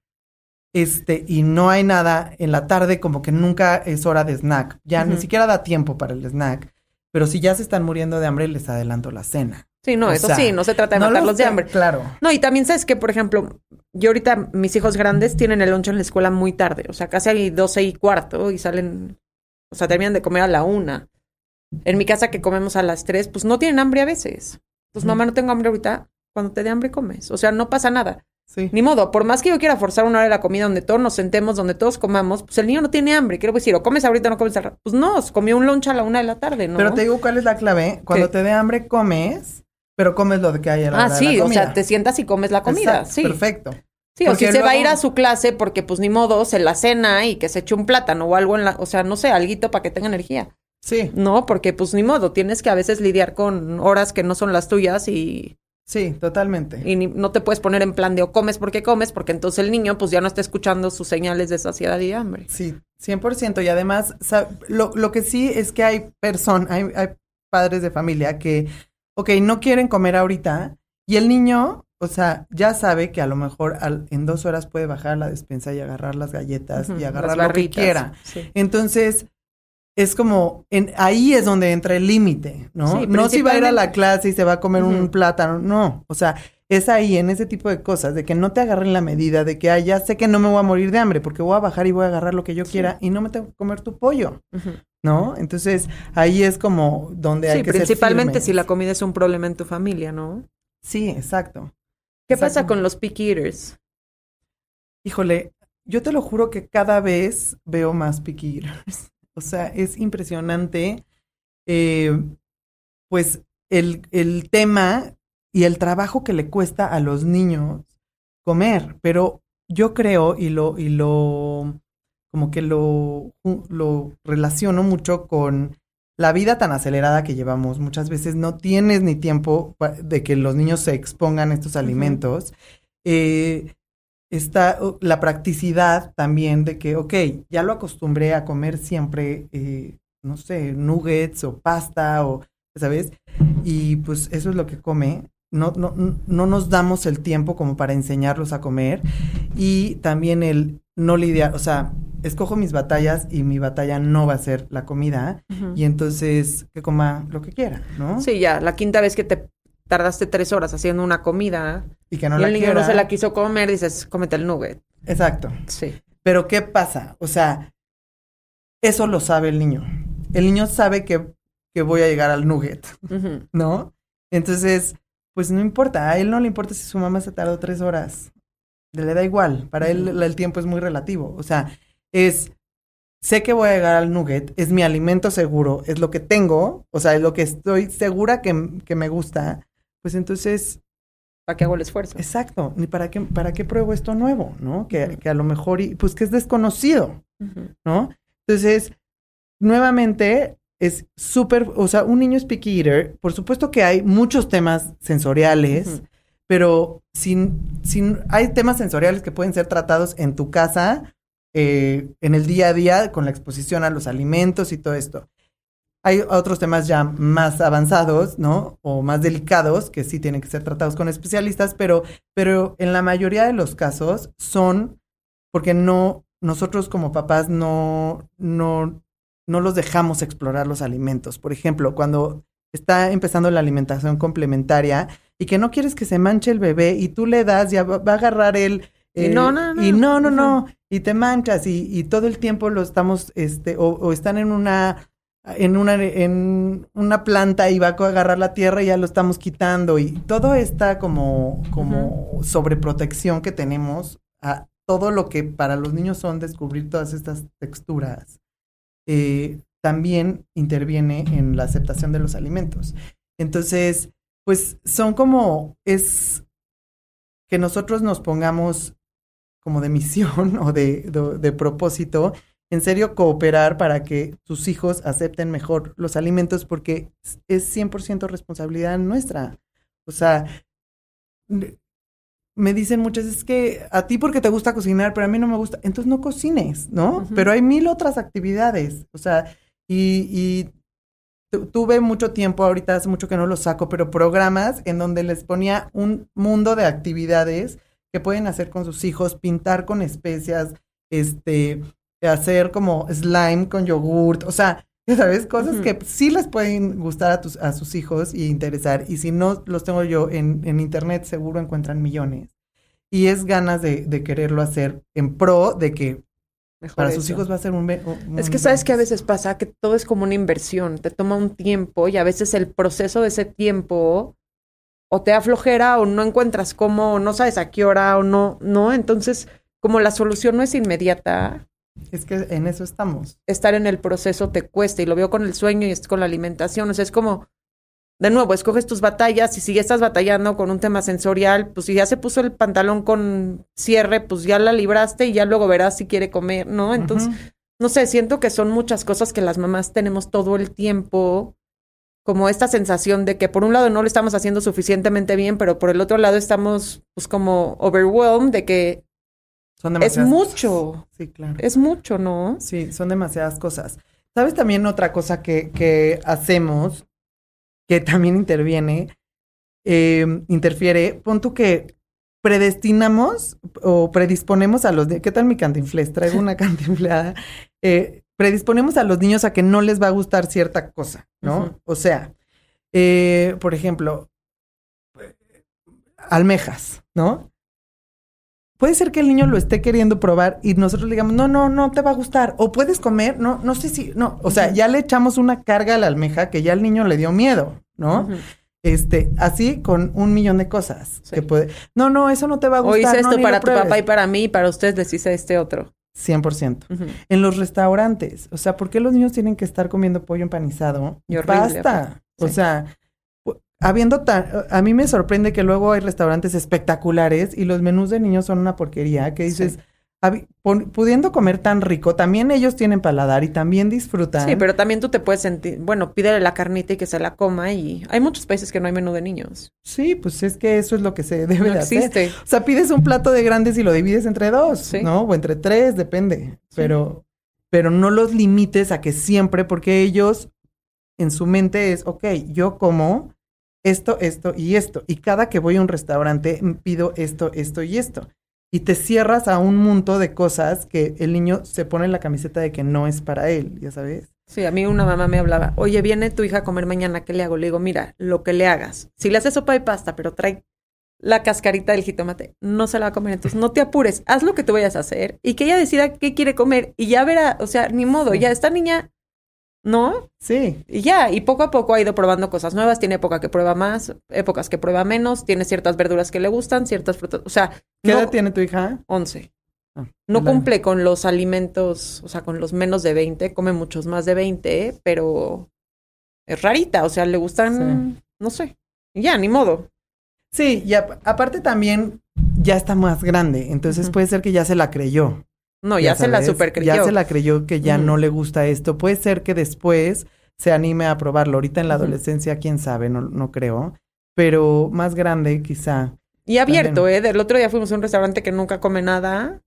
este, y no hay nada en la tarde, como que nunca es hora de snack. Ya ni siquiera da tiempo para el snack. Pero si ya se están muriendo de hambre, les adelanto la cena. Sí, no, eso sí, no se trata de matarlos de hambre. Claro. No, y también sabes que, por ejemplo, yo ahorita, mis hijos grandes tienen el loncho en la escuela muy tarde, o sea, casi hay doce y cuarto y salen, o sea, terminan de comer a la una. En mi casa que comemos a las tres, pues no tienen hambre a veces. Pues mamá, no tengo hambre ahorita cuando te dé hambre comes. O sea, no pasa nada. Sí. Ni modo, por más que yo quiera forzar una hora de la comida donde todos nos sentemos, donde todos comamos, pues el niño no tiene hambre. Quiero decir, o comes ahorita o no comes al rato. Pues no, comió un lunch a la una de la tarde, ¿no? Pero te digo cuál es la clave. Cuando te dé hambre, comes, pero comes lo que hay en la Ah, sí, o sea, te sientas y comes la comida. sí. Perfecto. Sí, o si se va a ir a su clase porque, pues ni modo, se la cena y que se eche un plátano o algo en la, o sea, no sé, alguito para que tenga energía. Sí. No, porque pues ni modo, tienes que a veces lidiar con horas que no son las tuyas y Sí, totalmente. Y no te puedes poner en plan de o comes porque comes, porque entonces el niño pues ya no está escuchando sus señales de saciedad y hambre. Sí, 100%. Y además, lo, lo que sí es que hay personas, hay, hay padres de familia que, ok, no quieren comer ahorita y el niño, o sea, ya sabe que a lo mejor al, en dos horas puede bajar a la despensa y agarrar las galletas y agarrar lo que quiera. Sí. Entonces, es como, en, ahí es donde entra el límite, ¿no? no si va a ir a la clase y se va a comer un plátano, no. O sea, es ahí, en ese tipo de cosas, de que no te agarren la medida, de que, ah, ya sé que no me voy a morir de hambre, porque voy a bajar y voy a agarrar lo que yo quiera y no me tengo que comer tu pollo, ¿no? Entonces, ahí es como donde hay que principalmente si la comida es un problema en tu familia, ¿no? Sí, exacto. ¿Qué pasa con los picky eaters? Híjole, yo te lo juro que cada vez veo más picky eaters. O sea, es impresionante, eh, pues, el, el tema y el trabajo que le cuesta a los niños comer. Pero yo creo y lo, y lo, como que lo, lo relaciono mucho con la vida tan acelerada que llevamos. Muchas veces no tienes ni tiempo de que los niños se expongan a estos alimentos. eh, está la practicidad también de que, ok, ya lo acostumbré a comer siempre, eh, no sé, nuggets o pasta o, ¿sabes? Y pues eso es lo que come. No, no, no nos damos el tiempo como para enseñarlos a comer. Y también el no lidiar, o sea, escojo mis batallas y mi batalla no va a ser la comida. Uh -huh. Y entonces que coma lo que quiera, ¿no? Sí, ya, la quinta vez que te tardaste tres horas haciendo una comida y que no y la el niño quiera. no se la quiso comer, dices, cómete el nugget. Exacto. Sí. Pero ¿qué pasa? O sea, eso lo sabe el niño. El niño sabe que, que voy a llegar al nugget, Uh -huh. ¿no? Entonces, pues no importa. A él no le importa si su mamá se tardó tres horas. Le da igual. Para él el tiempo es muy relativo. O sea, es sé que voy a llegar al nugget, es mi alimento seguro, es lo que tengo, o sea, es lo que estoy segura que, que me gusta, pues entonces... ¿Para qué hago el esfuerzo? Exacto, ni para qué, para qué pruebo esto nuevo, ¿no? Que, uh -huh. que a lo mejor, y, pues que es desconocido, uh -huh. ¿no? Entonces, nuevamente, es súper, o sea, un niño es picky eater, por supuesto que hay muchos temas sensoriales, uh -huh. pero sin, sin, hay temas sensoriales que pueden ser tratados en tu casa, eh, en el día a día con la exposición a los alimentos y todo esto. Hay otros temas ya más avanzados, ¿no? O más delicados que sí tienen que ser tratados con especialistas, pero, pero en la mayoría de los casos son porque no, nosotros como papás no, no, no los dejamos explorar los alimentos. Por ejemplo, cuando está empezando la alimentación complementaria y que no quieres que se manche el bebé y tú le das, ya va, va a agarrar el... Eh, y no, no, no. Y no, no, no. Y te manchas y, y todo el tiempo lo estamos, este, o, o están en una en una, en una planta y va a agarrar la tierra y ya lo estamos quitando y todo esta como, como sobreprotección que tenemos a todo lo que para los niños son descubrir todas estas texturas, eh, también interviene en la aceptación de los alimentos. Entonces, pues son como, es que nosotros nos pongamos como de misión o de, de, de propósito en serio cooperar para que tus hijos acepten mejor los alimentos porque es 100% responsabilidad nuestra. O sea, me dicen muchas veces que a ti porque te gusta cocinar, pero a mí no me gusta, entonces no cocines, ¿no? Pero hay mil otras actividades, o sea, y, y tuve mucho tiempo, ahorita hace mucho que no los saco, pero programas en donde les ponía un mundo de actividades que pueden hacer con sus hijos, pintar con especias, este, hacer como slime con yogurt, o sea, ya sabes, cosas que sí les pueden gustar a, tus, a sus hijos y interesar. Y si no los tengo yo en, en internet, seguro encuentran millones. Y es ganas de, de quererlo hacer en pro de que Mejor para eso. sus hijos va a ser un, un Es que sabes que a veces pasa que todo es como una inversión, te toma un tiempo y a veces el proceso de ese tiempo o te aflojera o no encuentras cómo, o no sabes a qué hora o no, no, entonces como la solución no es inmediata, es que en eso estamos. Estar en el proceso te cuesta y lo veo con el sueño y con la alimentación. O sea, es como, de nuevo, escoges tus batallas y si ya estás batallando con un tema sensorial, pues si ya se puso el pantalón con cierre, pues ya la libraste y ya luego verás si quiere comer, ¿no? Entonces, uh -huh. no sé, siento que son muchas cosas que las mamás tenemos todo el tiempo como esta sensación de que por un lado no lo estamos haciendo suficientemente bien, pero por el otro lado estamos pues como overwhelmed de que son es mucho. Cosas. Sí, claro. Es mucho, ¿no? Sí, son demasiadas cosas. ¿Sabes también otra cosa que, que hacemos, que también interviene, eh, interfiere? Pon tú que predestinamos o predisponemos a los... ¿Qué tal mi cantinflés? Traigo una cantinfleada. Eh, predisponemos a los niños a que no les va a gustar cierta cosa, ¿no? Uh -huh. O sea, eh, por ejemplo, almejas, ¿no? puede ser que el niño lo esté queriendo probar y nosotros le digamos, no, no, no te va a gustar. O puedes comer, no, no sé si, no. O sea, uh -huh. ya le echamos una carga a la almeja que ya el niño le dio miedo, ¿no? Uh -huh. Este, así con un millón de cosas sí. que puede. No, no, eso no te va a gustar. O hice esto no, para tu papá y para mí, y para ustedes les hice este otro. 100%. Uh -huh. En los restaurantes, o sea, ¿por qué los niños tienen que estar comiendo pollo empanizado? Y horrible, Basta. Sí. O sea, habiendo tan, a mí me sorprende que luego hay restaurantes espectaculares y los menús de niños son una porquería, que dices, sí. Pudiendo comer tan rico, también ellos tienen paladar y también disfrutan. Sí, pero también tú te puedes sentir, bueno, pídele la carnita y que se la coma y hay muchos países que no hay menú de niños. Sí, pues es que eso es lo que se debe no de existe. hacer. O sea, pides un plato de grandes y lo divides entre dos, sí. ¿no? O entre tres, depende. Sí. Pero, pero no los limites a que siempre, porque ellos en su mente es, ok, yo como esto, esto y esto. Y cada que voy a un restaurante pido esto, esto y esto. Y te cierras a un mundo de cosas que el niño se pone en la camiseta de que no es para él, ya sabes. Sí, a mí una mamá me hablaba, oye, viene tu hija a comer mañana, ¿qué le hago? Le digo, mira, lo que le hagas. Si le haces sopa de pasta, pero trae la cascarita del jitomate, no se la va a comer. Entonces, no te apures, haz lo que tú vayas a hacer y que ella decida qué quiere comer y ya verá, o sea, ni modo, sí. ya esta niña ¿no? Sí. Y ya, y poco a poco ha ido probando cosas nuevas, tiene época que prueba más, épocas que prueba menos, tiene ciertas verduras que le gustan, ciertas frutas, o sea... ¿Qué no, edad tiene tu hija? 11. Ah, no claro. cumple con los alimentos, o sea, con los menos de 20, come muchos más de 20, pero es rarita, o sea, le gustan, sí. no sé, ya, ni modo. Sí, y a, aparte también ya está más grande, entonces uh -huh. puede ser que ya se la creyó. No, ya, ya se la super creyó. Ya se la creyó que ya mm. no le gusta esto. Puede ser que después se anime a probarlo. Ahorita en la adolescencia, quién sabe, no, no creo. Pero más grande, quizá. Y abierto, también. ¿eh? Del otro día fuimos a un restaurante que nunca come nada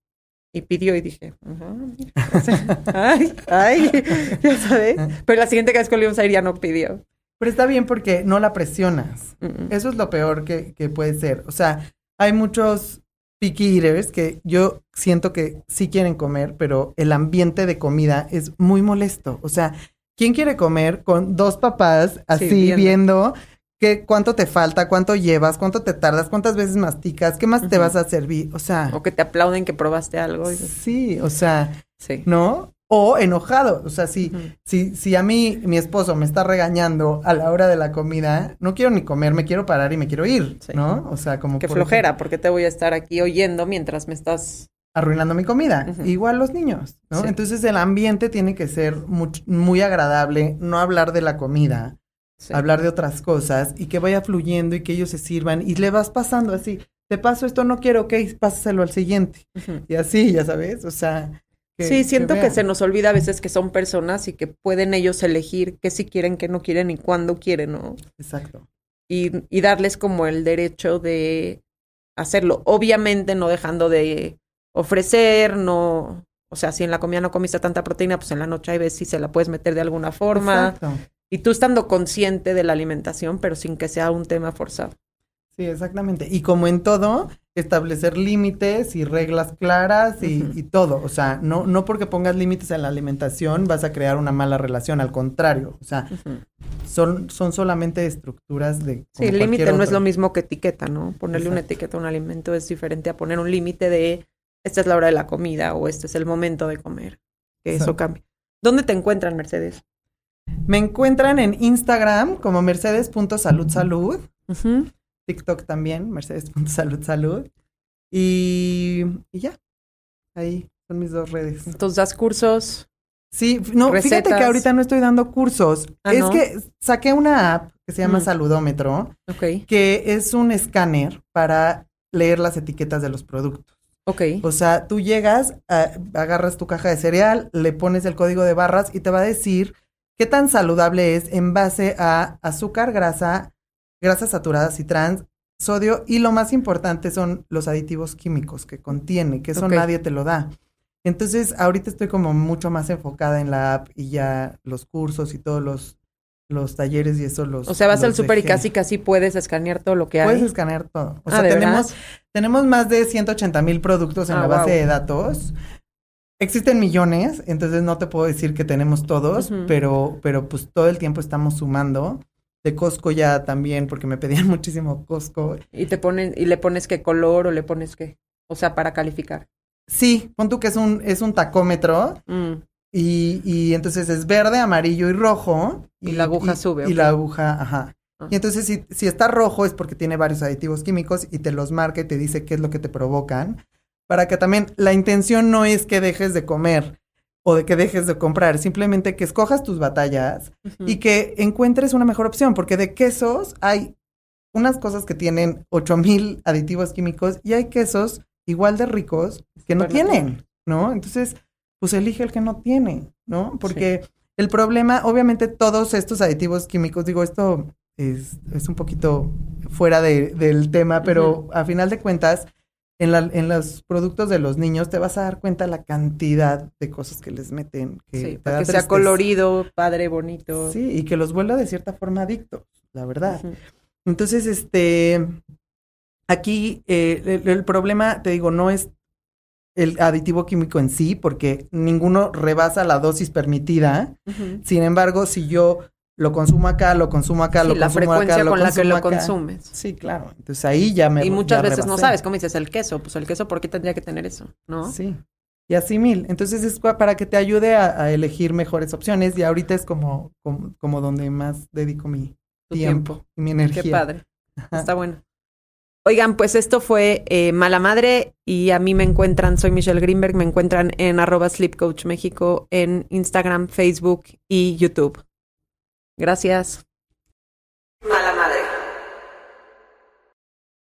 y pidió y dije, uh -huh. ay, ay, ya sabes. Pero la siguiente vez que íbamos a ir ya no pidió. Pero está bien porque no la presionas. Uh -uh. Eso es lo peor que, que puede ser. O sea, hay muchos picky eaters que yo siento que sí quieren comer, pero el ambiente de comida es muy molesto. O sea, ¿quién quiere comer con dos papás así sí, viendo? viendo ¿Qué, ¿Cuánto te falta? ¿Cuánto llevas? ¿Cuánto te tardas? ¿Cuántas veces masticas? ¿Qué más te vas a servir? O sea... O que te aplauden que probaste algo. Sí, o sea... Sí. ¿No? O enojado. O sea, si, si, si a mí mi esposo me está regañando a la hora de la comida, no quiero ni comer, me quiero parar y me quiero ir, ¿no? O sea, como... Qué flojera, porque te voy a estar aquí oyendo mientras me estás arruinando mi comida. Igual los niños, ¿no? Entonces el ambiente tiene que ser muy, muy agradable, no hablar de la comida, hablar de otras cosas y que vaya fluyendo y que ellos se sirvan y le vas pasando así. Te paso esto, no quiero, ok, pásaselo al siguiente. Y así, ya sabes, o sea. Sí, siento que, se nos olvida a veces que son personas y que pueden ellos elegir qué si quieren, qué no quieren y cuándo quieren, ¿no? Exacto. Y, y darles como el derecho de hacerlo. Obviamente no dejando de ofrecer, no, o sea, si en la comida no comiste tanta proteína, pues en la noche hay veces si se la puedes meter de alguna forma. Exacto. Y tú estando consciente de la alimentación, pero sin que sea un tema forzado. Sí, exactamente. Y como en todo, establecer límites y reglas claras y, todo. O sea, no, no porque pongas límites en la alimentación vas a crear una mala relación, al contrario. O sea, son, son solamente estructuras de... Sí, el límite no es lo mismo que etiqueta, ¿no? Ponerle una etiqueta a un alimento es diferente a poner un límite de esta es la hora de la comida o este es el momento de comer. Que eso cambie. ¿Dónde te encuentran, Mercedes? Me encuentran en Instagram como mercedes.saludsalud. TikTok también, mercedes.saludsalud. Y, y ya. Ahí son mis dos redes. Entonces, ¿das cursos? Sí, no, fíjate que ahorita no estoy dando cursos. Ah, es que saqué una app que se llama mm. Saludómetro, que es un escáner para leer las etiquetas de los productos. Ok. O sea, tú llegas, agarras tu caja de cereal, le pones el código de barras y te va a decir qué tan saludable es en base a azúcar, grasa, grasas saturadas y trans, sodio y lo más importante son los aditivos químicos que contiene, que eso nadie te lo da. Entonces, ahorita estoy como mucho más enfocada en la app y ya los cursos y todos los los talleres y eso los. O sea, vas al súper y casi casi puedes escanear todo lo que hay. Puedes escanear todo. O ah, sea, tenemos, tenemos más de 180 mil productos en ah, la base de datos. Existen millones, entonces no te puedo decir que tenemos todos, pero, pero pues todo el tiempo estamos sumando. De Costco ya también, porque me pedían muchísimo Costco. Y te ponen, y le pones qué color o le pones qué. O sea, para calificar. Sí, pon tú que es un, es un tacómetro. Mm. Y, y entonces es verde, amarillo y rojo. Y, la aguja sube. Y la aguja, ajá. Ah. Y entonces si, si está rojo es porque tiene varios aditivos químicos y te los marca y te dice qué es lo que te provocan. Para que también la intención no es que dejes de comer o de que dejes de comprar, simplemente que escojas tus batallas y que encuentres una mejor opción, porque de quesos hay unas cosas que tienen 8000 aditivos químicos y hay quesos igual de ricos que no tienen, ¿no? Entonces, pues elige el que no tiene, ¿no? Porque el problema, obviamente todos estos aditivos químicos, digo, esto es, es un poquito fuera de, del tema, pero a final de cuentas, en, la, en los productos de los niños te vas a dar cuenta la cantidad de cosas que les meten. Que sí, para que sea colorido, padre, bonito. Sí, y que los vuelva de cierta forma adictos, la verdad. Entonces, este, aquí eh, el, problema, te digo, no es el aditivo químico en sí, porque ninguno rebasa la dosis permitida. Sin embargo, si yo lo consumo acá, lo consumo acá, lo la consumo frecuencia acá, con la que lo consumes. Sí, claro. Entonces ahí ya me Y muchas veces no sabes, como dices, el queso, pues el queso, ¿por qué tendría que tener eso? ¿No? Sí. Y así mil. Entonces es para que te ayude a, elegir mejores opciones y ahorita es como, como, donde más dedico mi tiempo, y mi energía. Qué padre. Está bueno. Oigan, pues esto fue eh, Mala Madre y a mí me encuentran, soy Michelle Greenberg, me encuentran en arroba Sleep México en Instagram, Facebook y YouTube. Gracias.